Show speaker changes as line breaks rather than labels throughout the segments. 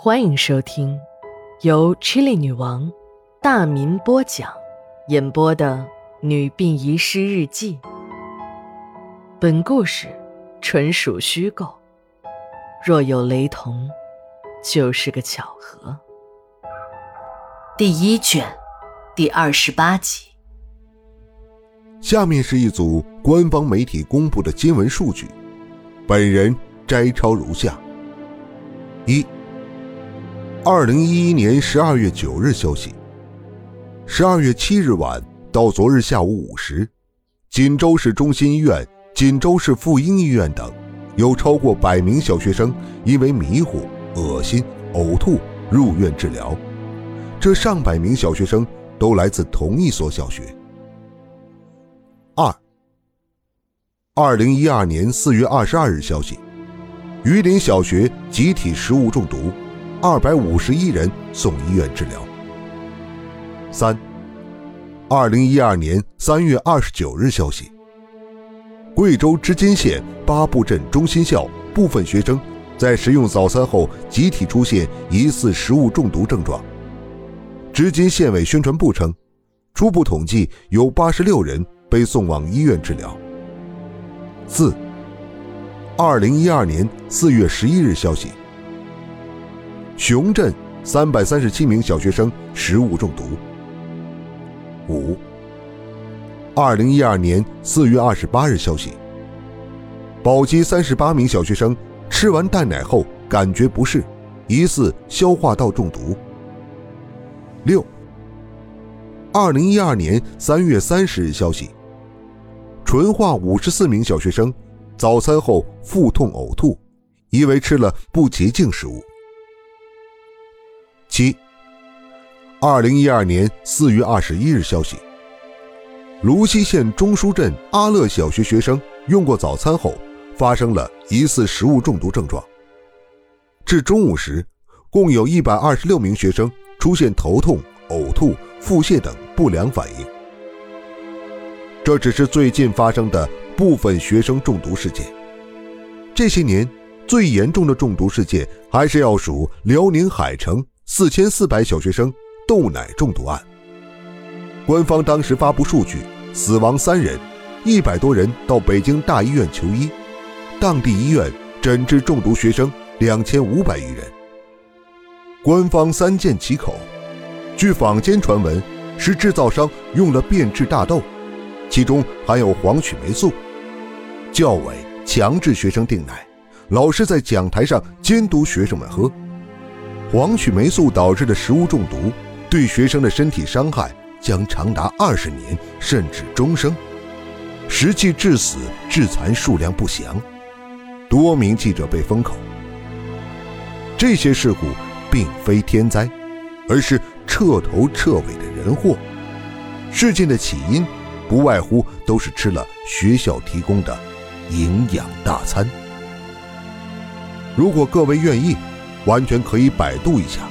欢迎收听由 Chili 女王大民播讲、演播的《女病遗失日记》。本故事纯属虚构，若有雷同，就是个巧合。第一卷第二十八集。
下面是一组官方媒体公布的新闻数据，本人摘抄如下：一。二零一一年十二月九日消息，十二月七日晚到昨日下午五时，锦州市中心医院、锦州市妇婴医院等，有超过百名小学生因为迷糊、恶心、呕吐入院治疗。这上百名小学生都来自同一所小学。二。二零一二年四月二十二日消息，榆林小学集体食物中毒。二百五十一人送医院治疗。三，二零一二年三月二十九日消息，贵州织金县八步镇中心校部分学生在食用早餐后集体出现疑似食物中毒症状。织金县委宣传部称，初步统计有八十六人被送往医院治疗。四，二零一二年四月十一日消息。熊镇三百三十七名小学生食物中毒。五，二零一二年四月二十八日消息，宝鸡三十八名小学生吃完蛋奶后感觉不适，疑似消化道中毒。六，二零一二年三月三十日消息，淳化五十四名小学生早餐后腹痛呕吐，疑为吃了不洁净食物。七，二零一二年四月二十一日消息，泸溪县中书镇阿乐小学学生用过早餐后，发生了疑似食物中毒症状。至中午时，共有一百二十六名学生出现头痛、呕吐、腹泻等不良反应。这只是最近发生的部分学生中毒事件。这些年最严重的中毒事件，还是要数辽宁海城。四千四百小学生豆奶中毒案，官方当时发布数据，死亡三人，一百多人到北京大医院求医，当地医院诊治中毒学生两千五百余人。官方三缄其口，据坊间传闻，是制造商用了变质大豆，其中含有黄曲霉素，教委强制学生订奶，老师在讲台上监督学生们喝。黄曲霉素导致的食物中毒，对学生的身体伤害将长达二十年甚至终生，实际致死致残数量不详，多名记者被封口。这些事故并非天灾，而是彻头彻尾的人祸。事件的起因，不外乎都是吃了学校提供的营养大餐。如果各位愿意。完全可以百度一下，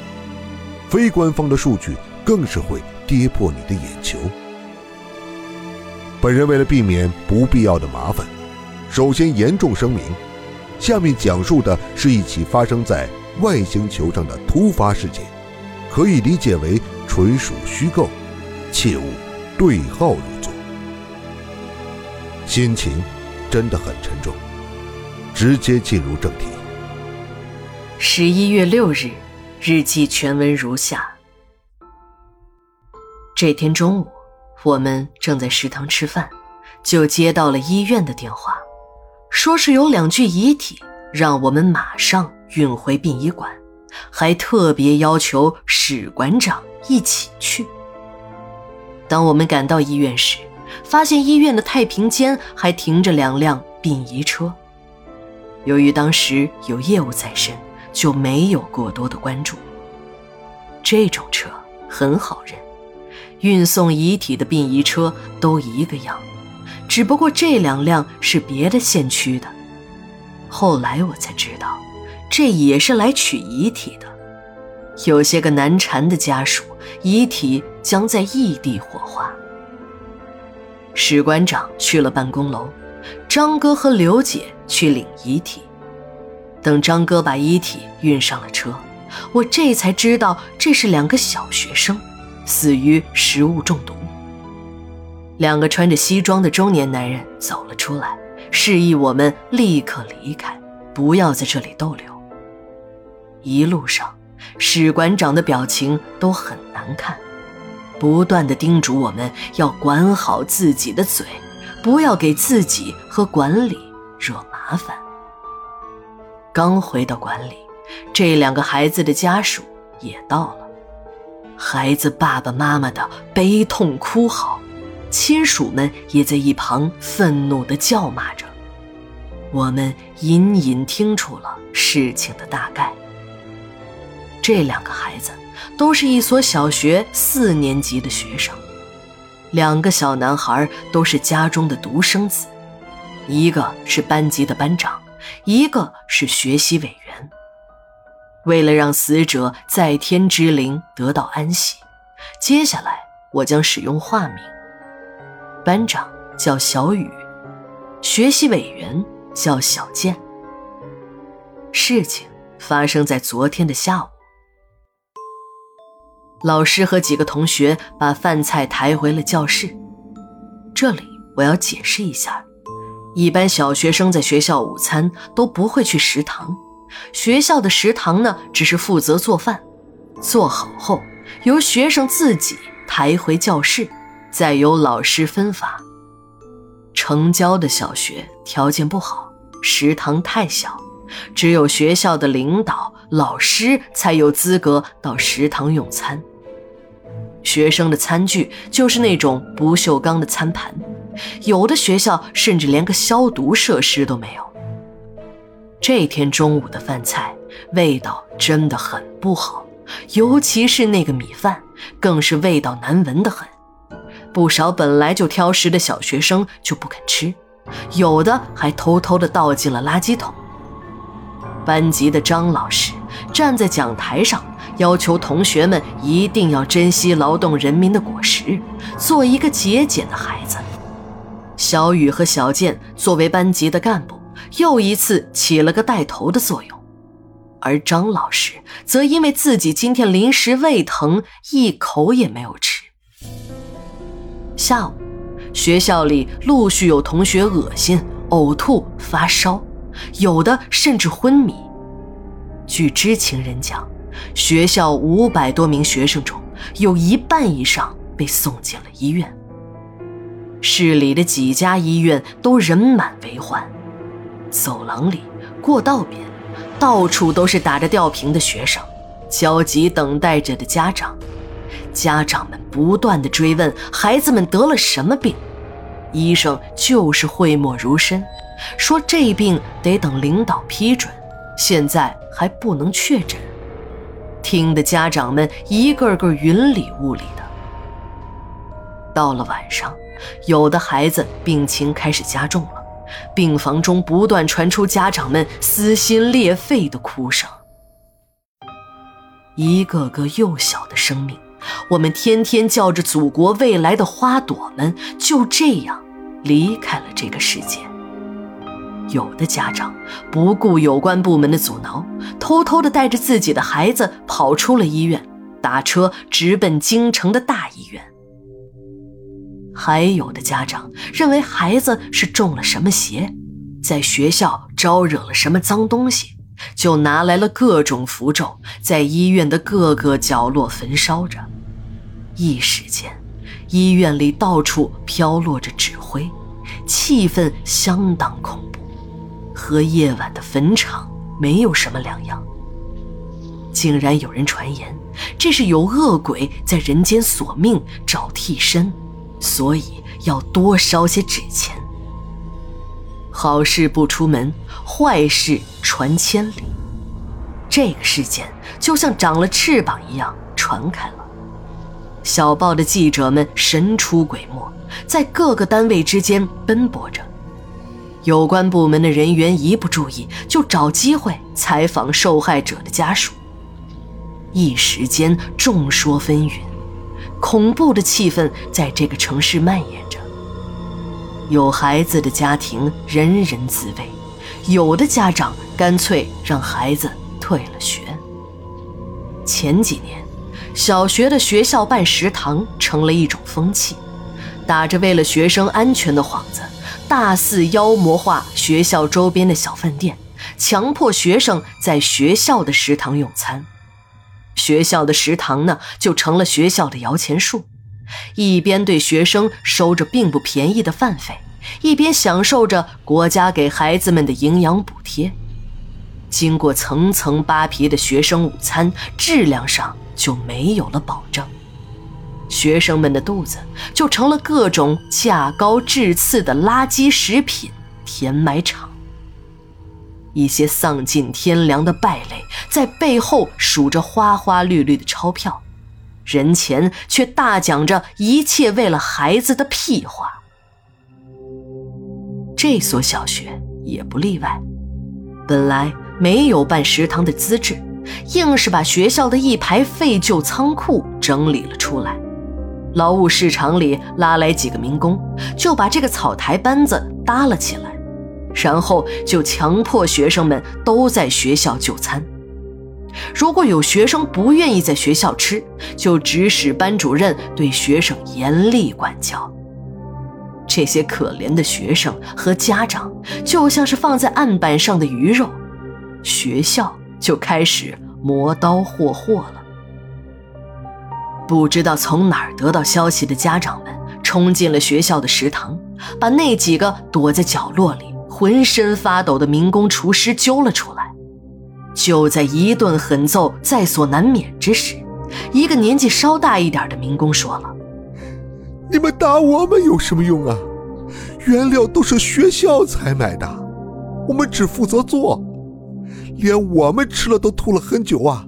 非官方的数据更是会跌破你的眼球。本人为了避免不必要的麻烦，首先严重声明：下面讲述的是一起发生在外星球上的突发事件，可以理解为纯属虚构，切勿对号入座。心情真的很沉重，直接进入正题。
十一月六日，日记全文如下：这天中午，我们正在食堂吃饭，就接到了医院的电话，说是有两具遗体，让我们马上运回殡仪馆，还特别要求史馆长一起去。当我们赶到医院时，发现医院的太平间还停着两辆殡仪车，由于当时有业务在身。就没有过多的关注。这种车很好认，运送遗体的殡仪车都一个样，只不过这两辆是别的县区的。后来我才知道，这也是来取遗体的。有些个难缠的家属，遗体将在异地火化。史馆长去了办公楼，张哥和刘姐去领遗体。等张哥把遗体运上了车，我这才知道这是两个小学生死于食物中毒。两个穿着西装的中年男人走了出来，示意我们立刻离开，不要在这里逗留。一路上，史馆长的表情都很难看，不断的叮嘱我们要管好自己的嘴，不要给自己和管理惹麻烦。刚回到馆里，这两个孩子的家属也到了，孩子爸爸妈妈的悲痛哭嚎。亲属们也在一旁愤怒地叫骂着，我们隐隐听出了事情的大概。这两个孩子都是一所小学四年级的学生，两个小男孩都是家中的独生子，一个是班级的班长，一个是学习委员。为了让死者在天之灵得到安息，接下来我将使用化名。班长叫小雨，学习委员叫小健。事情发生在昨天的下午，老师和几个同学把饭菜抬回了教室。这里我要解释一下，一般小学生在学校午餐都不会去食堂，学校的食堂呢只是负责做饭，做好后由学生自己抬回教室。再由老师分发。城郊的小学条件不好，食堂太小，只有学校的领导、老师才有资格到食堂用餐。学生的餐具就是那种不锈钢的餐盘，有的学校甚至连个消毒设施都没有。这天中午的饭菜味道真的很不好，尤其是那个米饭，更是味道难闻的很。不少本来就挑食的小学生就不肯吃，有的还偷偷的倒进了垃圾桶。班级的张老师站在讲台上，要求同学们一定要珍惜劳动人民的果实，做一个节俭的孩子。小雨和小健作为班级的干部，又一次起了个带头的作用，而张老师则因为自己今天临时胃疼，一口也没有吃。下午，学校里陆续有同学恶心、呕吐、发烧，有的甚至昏迷。据知情人讲，学校五百多名学生中有一半以上被送进了医院。市里的几家医院都人满为患，走廊里、过道边，到处都是打着吊瓶的学生，焦急等待着的家长。家长们不断的追问孩子们得了什么病，医生就是讳莫如深，说这病得等领导批准，现在还不能确诊。听得家长们一个个云里雾里的。到了晚上，有的孩子病情开始加重了，病房中不断传出家长们撕心裂肺的哭声，一个个幼小的生命。我们天天叫着祖国未来的花朵们，就这样离开了这个世界。有的家长不顾有关部门的阻挠，偷偷的带着自己的孩子跑出了医院，打车直奔京城的大医院。还有的家长认为孩子是中了什么邪，在学校招惹了什么脏东西，就拿来了各种符咒，在医院的各个角落焚烧着。一时间，医院里到处飘落着纸灰，气氛相当恐怖，和夜晚的坟场没有什么两样。竟然有人传言，这是有恶鬼在人间索命找替身，所以要多烧些纸钱。好事不出门，坏事传千里。这个事件就像长了翅膀一样传开了。小报的记者们神出鬼没，在各个单位之间奔波着。有关部门的人员一不注意，就找机会采访受害者的家属。一时间众说纷纭，恐怖的气氛在这个城市蔓延着。有孩子的家庭人人自危，有的家长干脆让孩子退了学。前几年，小学的学校办食堂成了一种风气，打着为了学生安全的幌子，大肆妖魔化学校周边的小饭店，强迫学生在学校的食堂用餐。学校的食堂呢，就成了学校的摇钱树，一边对学生收着并不便宜的饭费，一边享受着国家给孩子们的营养补贴。经过层层扒皮的学生午餐，质量上就没有了保证，学生们的肚子就成了各种价高质次的垃圾食品填埋场。一些丧尽天良的败类在背后数着花花绿绿的钞票，人前却大讲着一切为了孩子的屁话。这所小学也不例外，本来没有办食堂的资质，硬是把学校的一排废旧仓库整理了出来。劳务市场里拉来几个民工，就把这个草台班子搭了起来。然后就强迫学生们都在学校就餐。如果有学生不愿意在学校吃，就指使班主任对学生严厉管教。这些可怜的学生和家长就像是放在案板上的鱼肉，学校就开始磨刀霍霍了。不知道从哪儿得到消息的家长们冲进了学校的食堂，把那几个躲在角落里。浑身发抖的民工厨师揪了出来。就在一顿狠揍在所难免之时，一个年纪稍大一点的民工说了：“
你们打我们有什么用啊？原料都是学校采买的，我们只负责做，连我们吃了都吐了很久啊！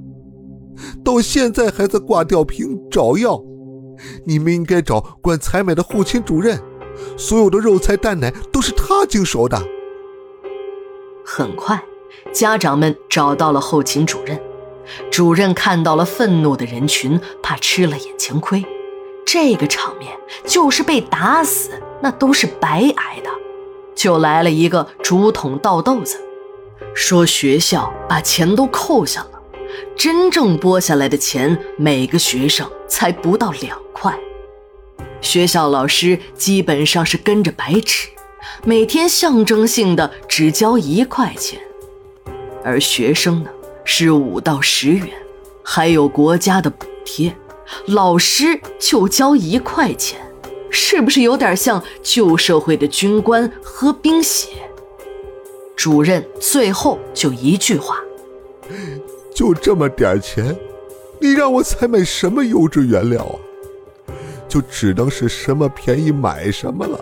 到现在还在挂吊瓶找药。你们应该找管采买的后勤主任，所有的肉菜蛋奶都是他经手的。”
很快，家长们找到了后勤主任。主任看到了愤怒的人群，怕吃了眼前亏，这个场面就是被打死那都是白挨的，就来了一个竹筒倒豆子，说学校把钱都扣下了，真正拨下来的钱每个学生才不到两块，学校老师基本上是跟着白吃。每天象征性的只交一块钱，而学生呢是五到十元，还有国家的补贴，老师就交一块钱，是不是有点像旧社会的军官喝冰血？主任最后就一句话：
就这么点钱，你让我采买什么优质原料啊？就只能是什么便宜买什么了。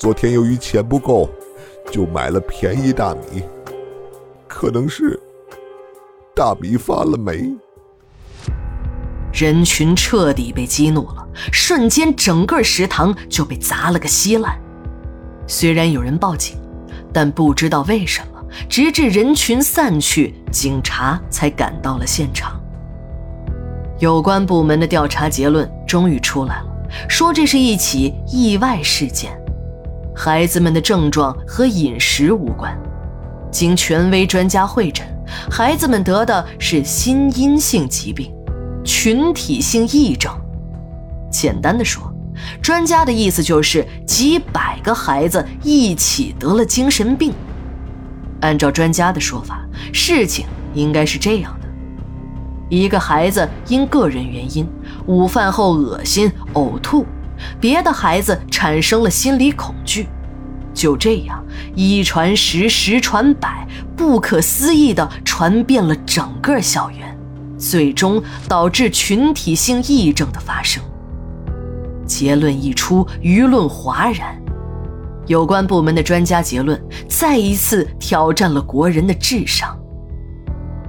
昨天由于钱不够，就买了便宜大米，可能是大米发了霉。
人群彻底被激怒了，瞬间整个食堂就被砸了个稀烂。虽然有人报警，但不知道为什么，直至人群散去，警察才赶到了现场。有关部门的调查结论终于出来了，说这是一起意外事件。孩子们的症状和饮食无关，经权威专家会诊，孩子们得的是心因性疾病，群体性癔症。简单的说，专家的意思就是几百个孩子一起得了精神病。按照专家的说法，事情应该是这样的：一个孩子因个人原因，午饭后恶心呕吐。别的孩子产生了心理恐惧，就这样一传十，十传百，不可思议地传遍了整个校园，最终导致群体性癔症的发生。结论一出，舆论哗然。有关部门的专家结论再一次挑战了国人的智商。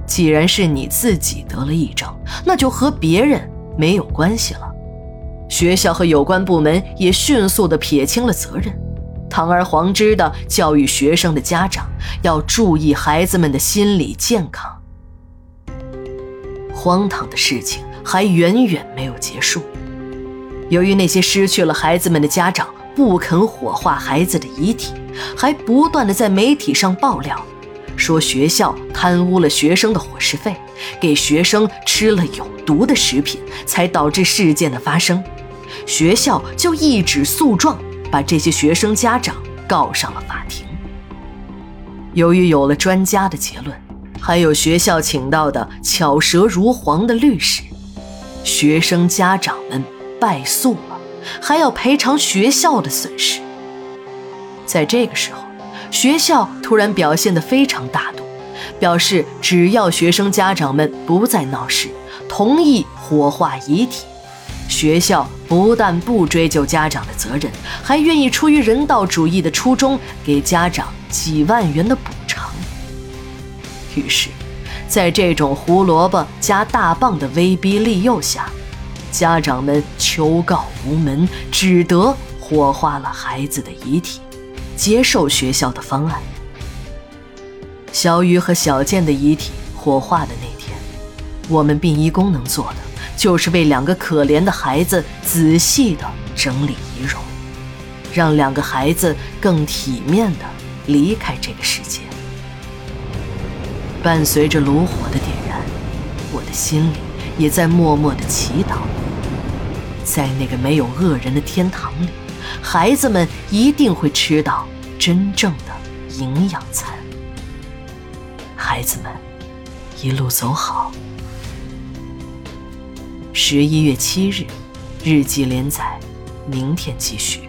既然是你自己得了癔症，那就和别人没有关系了。学校和有关部门也迅速地撇清了责任，堂而皇之地教育学生的家长要注意孩子们的心理健康。荒唐的事情还远远没有结束。由于那些失去了孩子们的家长不肯火化孩子的遗体，还不断地在媒体上爆料，说学校贪污了学生的伙食费，给学生吃了有毒的食品，才导致事件的发生。学校就一纸诉状，把这些学生家长告上了法庭。由于有了专家的结论，还有学校请到的巧舌如簧的律师，学生家长们败诉了，还要赔偿学校的损失。在这个时候，学校突然表现得非常大度，表示只要学生家长们不再闹事，同意火化遗体。学校不但不追究家长的责任，还愿意出于人道主义的初衷，给家长几万元的补偿。于是，在这种胡萝卜加大棒的威逼利诱下，家长们求告无门，只得火化了孩子的遗体，接受学校的方案。小雨和小健的遗体火化的那天，我们殡仪工能做的。就是为两个可怜的孩子仔细的整理仪容，让两个孩子更体面的离开这个世界。伴随着炉火的点燃，我的心里也在默默的祈祷，在那个没有恶人的天堂里，孩子们一定会吃到真正的营养餐。孩子们，一路走好。十一月七日，日记连载，明天继续。